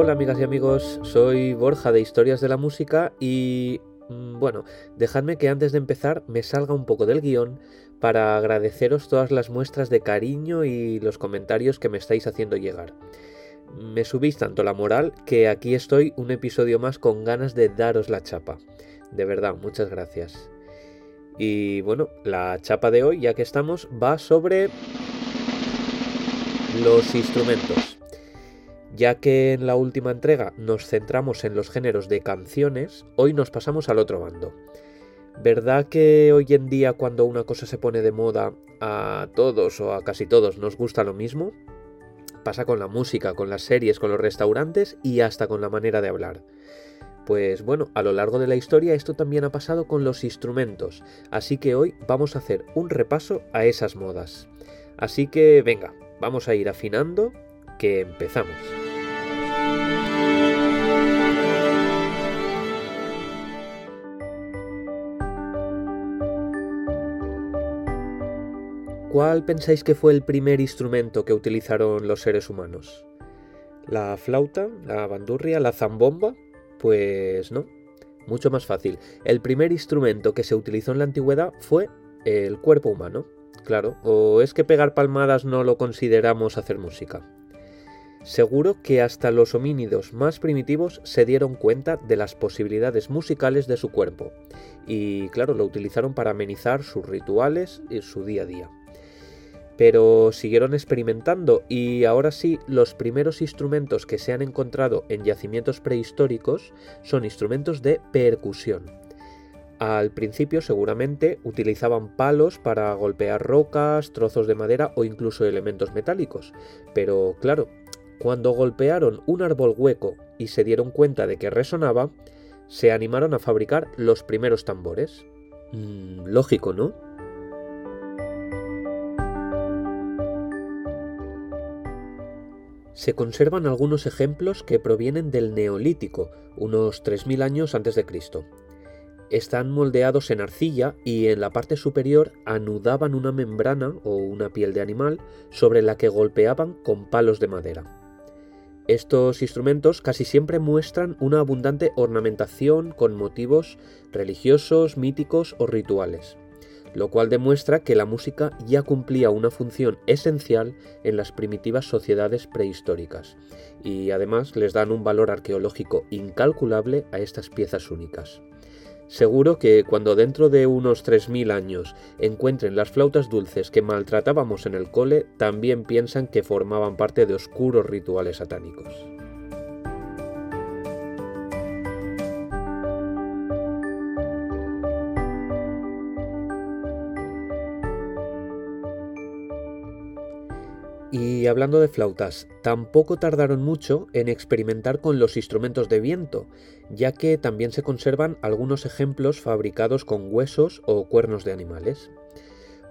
Hola amigas y amigos, soy Borja de Historias de la Música y mm, bueno, dejadme que antes de empezar me salga un poco del guion para agradeceros todas las muestras de cariño y los comentarios que me estáis haciendo llegar. Me subís tanto la moral que aquí estoy un episodio más con ganas de daros la chapa. De verdad, muchas gracias. Y bueno, la chapa de hoy, ya que estamos, va sobre los instrumentos. Ya que en la última entrega nos centramos en los géneros de canciones, hoy nos pasamos al otro bando. ¿Verdad que hoy en día cuando una cosa se pone de moda a todos o a casi todos nos gusta lo mismo? Pasa con la música, con las series, con los restaurantes y hasta con la manera de hablar. Pues bueno, a lo largo de la historia esto también ha pasado con los instrumentos, así que hoy vamos a hacer un repaso a esas modas. Así que venga, vamos a ir afinando, que empezamos. ¿Cuál pensáis que fue el primer instrumento que utilizaron los seres humanos? ¿La flauta? ¿La bandurria? ¿La zambomba? Pues no. Mucho más fácil. El primer instrumento que se utilizó en la antigüedad fue el cuerpo humano. Claro, o es que pegar palmadas no lo consideramos hacer música. Seguro que hasta los homínidos más primitivos se dieron cuenta de las posibilidades musicales de su cuerpo y claro, lo utilizaron para amenizar sus rituales y su día a día pero siguieron experimentando y ahora sí los primeros instrumentos que se han encontrado en yacimientos prehistóricos son instrumentos de percusión. Al principio seguramente utilizaban palos para golpear rocas, trozos de madera o incluso elementos metálicos, pero claro, cuando golpearon un árbol hueco y se dieron cuenta de que resonaba, se animaron a fabricar los primeros tambores. Mm, lógico, ¿no? Se conservan algunos ejemplos que provienen del Neolítico, unos 3.000 años antes de Cristo. Están moldeados en arcilla y en la parte superior anudaban una membrana o una piel de animal sobre la que golpeaban con palos de madera. Estos instrumentos casi siempre muestran una abundante ornamentación con motivos religiosos, míticos o rituales lo cual demuestra que la música ya cumplía una función esencial en las primitivas sociedades prehistóricas, y además les dan un valor arqueológico incalculable a estas piezas únicas. Seguro que cuando dentro de unos 3.000 años encuentren las flautas dulces que maltratábamos en el cole, también piensan que formaban parte de oscuros rituales satánicos. Hablando de flautas, tampoco tardaron mucho en experimentar con los instrumentos de viento, ya que también se conservan algunos ejemplos fabricados con huesos o cuernos de animales.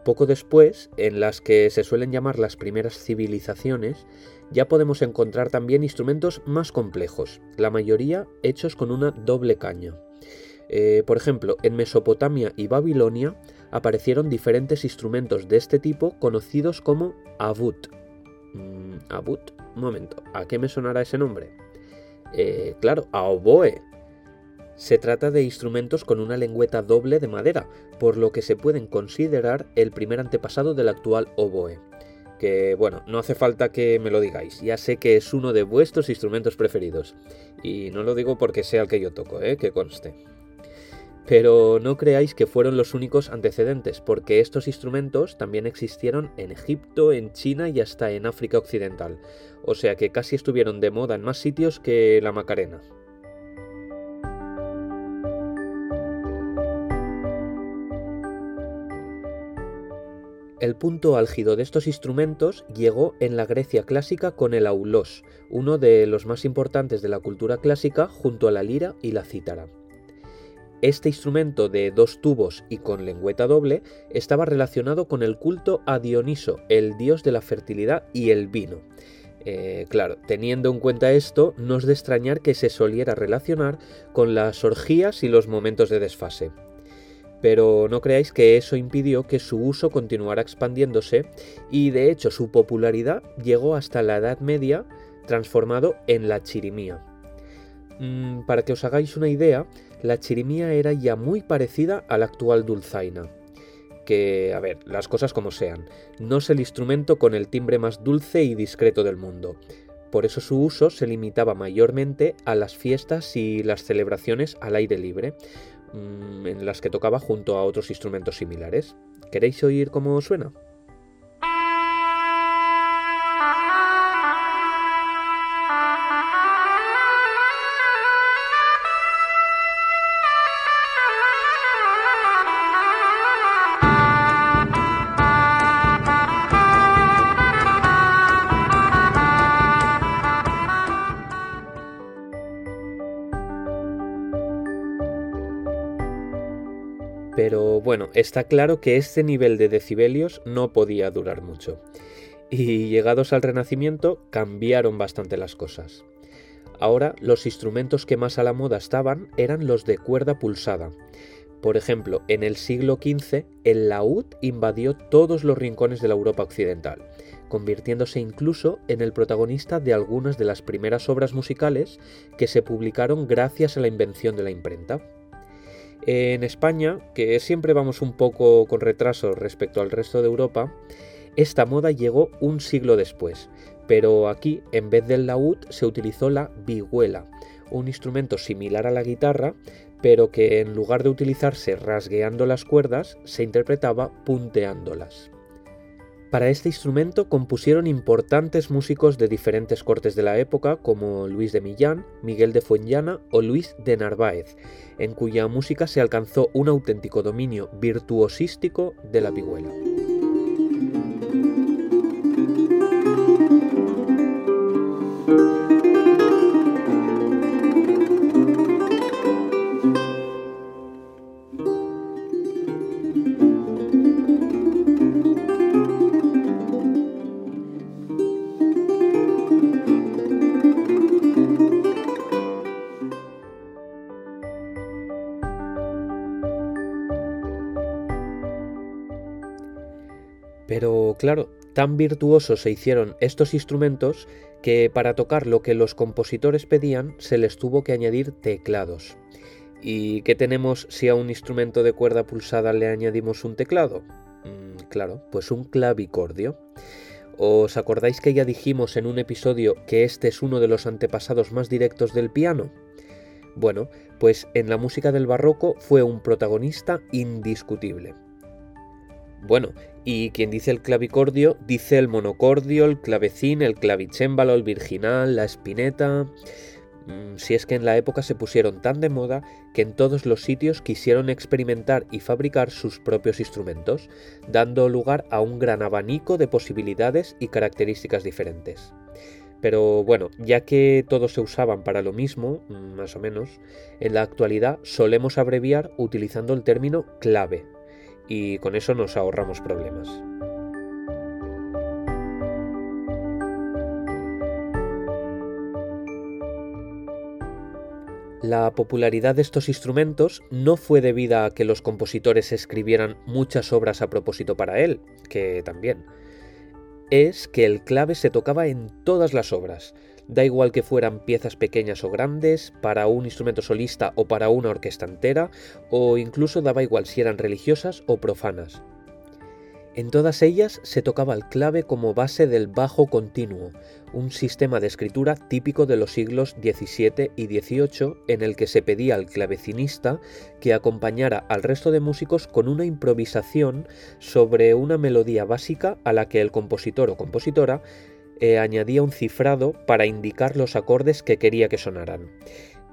Poco después, en las que se suelen llamar las primeras civilizaciones, ya podemos encontrar también instrumentos más complejos, la mayoría hechos con una doble caña. Eh, por ejemplo, en Mesopotamia y Babilonia aparecieron diferentes instrumentos de este tipo conocidos como abut, Mm, Abut, un momento, ¿a qué me sonará ese nombre? Eh, claro, a oboe. Se trata de instrumentos con una lengüeta doble de madera, por lo que se pueden considerar el primer antepasado del actual oboe. Que bueno, no hace falta que me lo digáis, ya sé que es uno de vuestros instrumentos preferidos. Y no lo digo porque sea el que yo toco, ¿eh? que conste. Pero no creáis que fueron los únicos antecedentes, porque estos instrumentos también existieron en Egipto, en China y hasta en África Occidental, o sea que casi estuvieron de moda en más sitios que la Macarena. El punto álgido de estos instrumentos llegó en la Grecia clásica con el aulos, uno de los más importantes de la cultura clásica junto a la lira y la cítara. Este instrumento de dos tubos y con lengüeta doble estaba relacionado con el culto a Dioniso, el dios de la fertilidad y el vino. Eh, claro, teniendo en cuenta esto, no es de extrañar que se soliera relacionar con las orgías y los momentos de desfase. Pero no creáis que eso impidió que su uso continuara expandiéndose y de hecho su popularidad llegó hasta la Edad Media transformado en la chirimía. Mm, para que os hagáis una idea, la chirimía era ya muy parecida a la actual dulzaina. Que, a ver, las cosas como sean, no es el instrumento con el timbre más dulce y discreto del mundo. Por eso su uso se limitaba mayormente a las fiestas y las celebraciones al aire libre, mm, en las que tocaba junto a otros instrumentos similares. ¿Queréis oír cómo suena? Bueno, está claro que este nivel de decibelios no podía durar mucho. Y llegados al Renacimiento cambiaron bastante las cosas. Ahora los instrumentos que más a la moda estaban eran los de cuerda pulsada. Por ejemplo, en el siglo XV el laúd invadió todos los rincones de la Europa occidental, convirtiéndose incluso en el protagonista de algunas de las primeras obras musicales que se publicaron gracias a la invención de la imprenta. En España, que siempre vamos un poco con retraso respecto al resto de Europa, esta moda llegó un siglo después, pero aquí, en vez del laúd, se utilizó la vihuela, un instrumento similar a la guitarra, pero que en lugar de utilizarse rasgueando las cuerdas, se interpretaba punteándolas. Para este instrumento compusieron importantes músicos de diferentes cortes de la época como Luis de Millán, Miguel de Fuenllana o Luis de Narváez, en cuya música se alcanzó un auténtico dominio virtuosístico de la vihuela. Claro, tan virtuosos se hicieron estos instrumentos que para tocar lo que los compositores pedían se les tuvo que añadir teclados. ¿Y qué tenemos si a un instrumento de cuerda pulsada le añadimos un teclado? Mm, claro, pues un clavicordio. ¿Os acordáis que ya dijimos en un episodio que este es uno de los antepasados más directos del piano? Bueno, pues en la música del barroco fue un protagonista indiscutible. Bueno, y quien dice el clavicordio dice el monocordio, el clavecín, el clavicémbalo, el virginal, la espineta. Mm, si es que en la época se pusieron tan de moda que en todos los sitios quisieron experimentar y fabricar sus propios instrumentos, dando lugar a un gran abanico de posibilidades y características diferentes. Pero bueno, ya que todos se usaban para lo mismo, mm, más o menos, en la actualidad solemos abreviar utilizando el término clave, y con eso nos ahorramos problemas. La popularidad de estos instrumentos no fue debida a que los compositores escribieran muchas obras a propósito para él, que también. Es que el clave se tocaba en todas las obras, Da igual que fueran piezas pequeñas o grandes, para un instrumento solista o para una orquesta entera, o incluso daba igual si eran religiosas o profanas. En todas ellas se tocaba el clave como base del bajo continuo, un sistema de escritura típico de los siglos XVII y XVIII en el que se pedía al clavecinista que acompañara al resto de músicos con una improvisación sobre una melodía básica a la que el compositor o compositora eh, añadía un cifrado para indicar los acordes que quería que sonaran,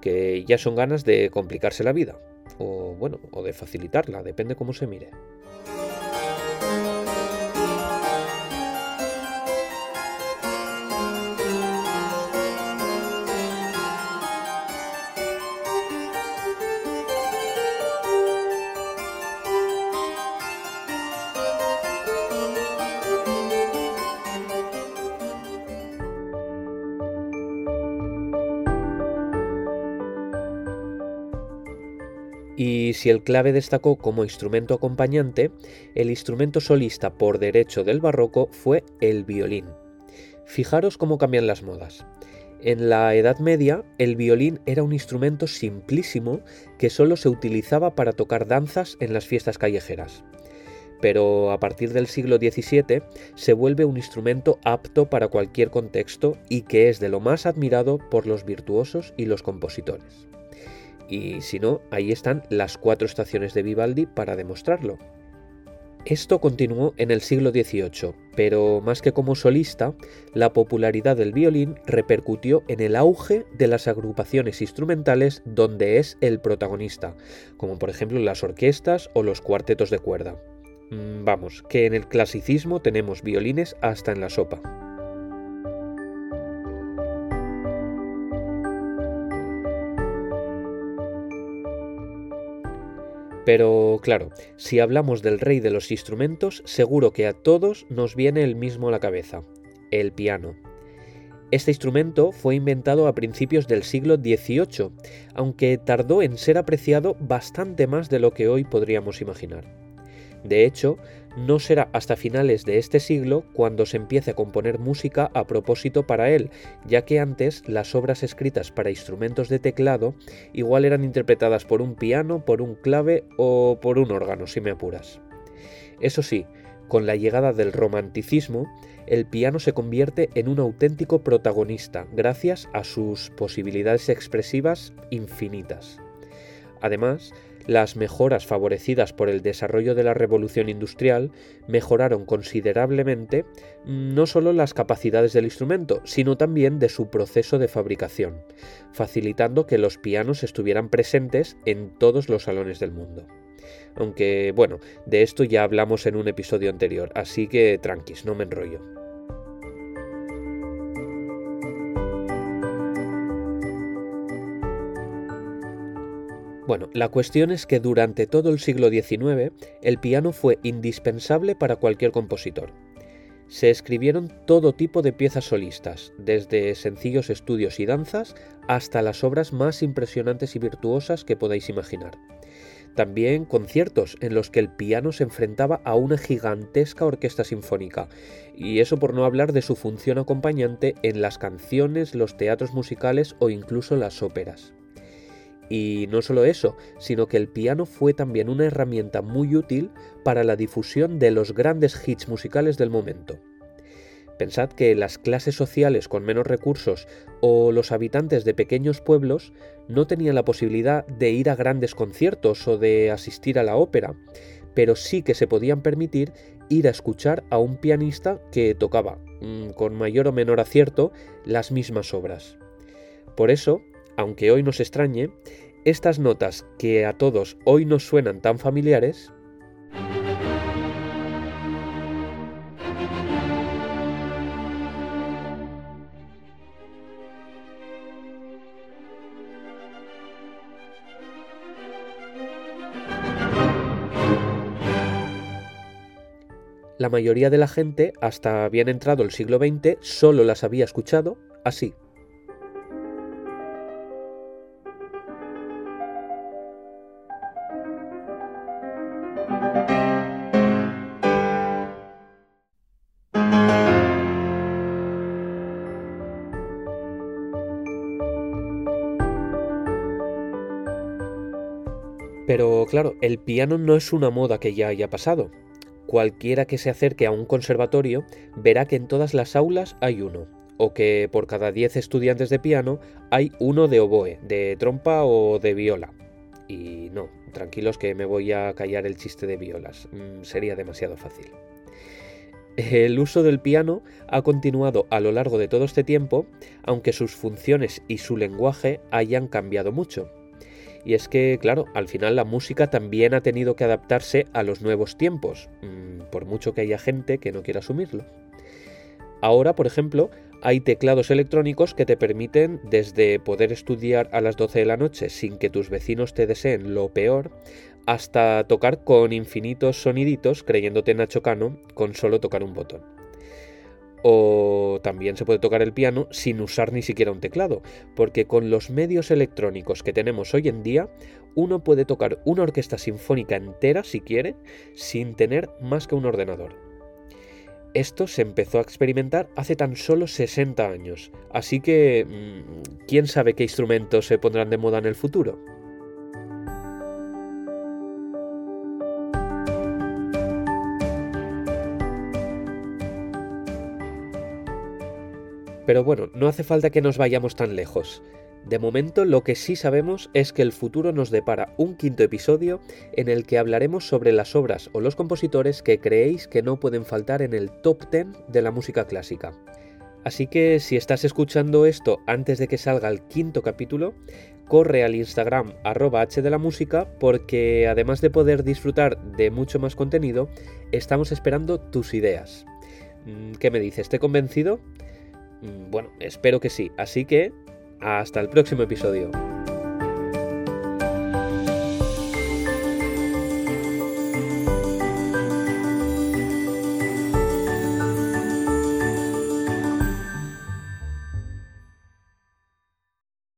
que ya son ganas de complicarse la vida, o bueno, o de facilitarla, depende cómo se mire. Si el clave destacó como instrumento acompañante, el instrumento solista por derecho del barroco fue el violín. Fijaros cómo cambian las modas. En la Edad Media, el violín era un instrumento simplísimo que solo se utilizaba para tocar danzas en las fiestas callejeras. Pero a partir del siglo XVII se vuelve un instrumento apto para cualquier contexto y que es de lo más admirado por los virtuosos y los compositores. Y si no, ahí están las cuatro estaciones de Vivaldi para demostrarlo. Esto continuó en el siglo XVIII, pero más que como solista, la popularidad del violín repercutió en el auge de las agrupaciones instrumentales donde es el protagonista, como por ejemplo las orquestas o los cuartetos de cuerda. Mm, vamos, que en el clasicismo tenemos violines hasta en la sopa. Pero claro, si hablamos del rey de los instrumentos, seguro que a todos nos viene el mismo a la cabeza, el piano. Este instrumento fue inventado a principios del siglo XVIII, aunque tardó en ser apreciado bastante más de lo que hoy podríamos imaginar. De hecho, no será hasta finales de este siglo cuando se empiece a componer música a propósito para él, ya que antes las obras escritas para instrumentos de teclado igual eran interpretadas por un piano, por un clave o por un órgano, si me apuras. Eso sí, con la llegada del romanticismo, el piano se convierte en un auténtico protagonista gracias a sus posibilidades expresivas infinitas. Además, las mejoras favorecidas por el desarrollo de la revolución industrial mejoraron considerablemente mm, no solo las capacidades del instrumento, sino también de su proceso de fabricación, facilitando que los pianos estuvieran presentes en todos los salones del mundo. Aunque, bueno, de esto ya hablamos en un episodio anterior, así que tranquis, no me enrollo. Bueno, la cuestión es que durante todo el siglo XIX el piano fue indispensable para cualquier compositor. Se escribieron todo tipo de piezas solistas, desde sencillos estudios y danzas hasta las obras más impresionantes y virtuosas que podáis imaginar. También conciertos en los que el piano se enfrentaba a una gigantesca orquesta sinfónica, y eso por no hablar de su función acompañante en las canciones, los teatros musicales o incluso las óperas. Y no solo eso, sino que el piano fue también una herramienta muy útil para la difusión de los grandes hits musicales del momento. Pensad que las clases sociales con menos recursos o los habitantes de pequeños pueblos no tenían la posibilidad de ir a grandes conciertos o de asistir a la ópera, pero sí que se podían permitir ir a escuchar a un pianista que tocaba, mm, con mayor o menor acierto, las mismas obras. Por eso, aunque hoy nos extrañe, estas notas que a todos hoy nos suenan tan familiares, La mayoría de la gente, hasta bien entrado el siglo XX, solo las había escuchado así. Pero claro, el piano no es una moda que ya haya pasado. Cualquiera que se acerque a un conservatorio verá que en todas las aulas hay uno, o que por cada 10 estudiantes de piano hay uno de oboe, de trompa o de viola. Y no, tranquilos que me voy a callar el chiste de violas, mm, sería demasiado fácil. El uso del piano ha continuado a lo largo de todo este tiempo, aunque sus funciones y su lenguaje hayan cambiado mucho. Y es que, claro, al final la música también ha tenido que adaptarse a los nuevos tiempos, mm, por mucho que haya gente que no quiera asumirlo. Ahora, por ejemplo, hay teclados electrónicos que te permiten desde poder estudiar a las 12 de la noche sin que tus vecinos te deseen lo peor, hasta tocar con infinitos soniditos creyéndote Nacho Cano con solo tocar un botón. O también se puede tocar el piano sin usar ni siquiera un teclado, porque con los medios electrónicos que tenemos hoy en día, uno puede tocar una orquesta sinfónica entera, si quiere, sin tener más que un ordenador. Esto se empezó a experimentar hace tan solo 60 años, así que mm, quién sabe qué instrumentos se pondrán de moda en el futuro. Pero bueno, no hace falta que nos vayamos tan lejos. De momento lo que sí sabemos es que el futuro nos depara un quinto episodio en el que hablaremos sobre las obras o los compositores que creéis que no pueden faltar en el top 10 de la música clásica. Así que si estás escuchando esto antes de que salga el quinto capítulo, corre al Instagram arroba de la música porque además de poder disfrutar de mucho más contenido, estamos esperando tus ideas. Mm, ¿Qué me dices? ¿Te convencido? Bueno, espero que sí. Así que hasta el próximo episodio.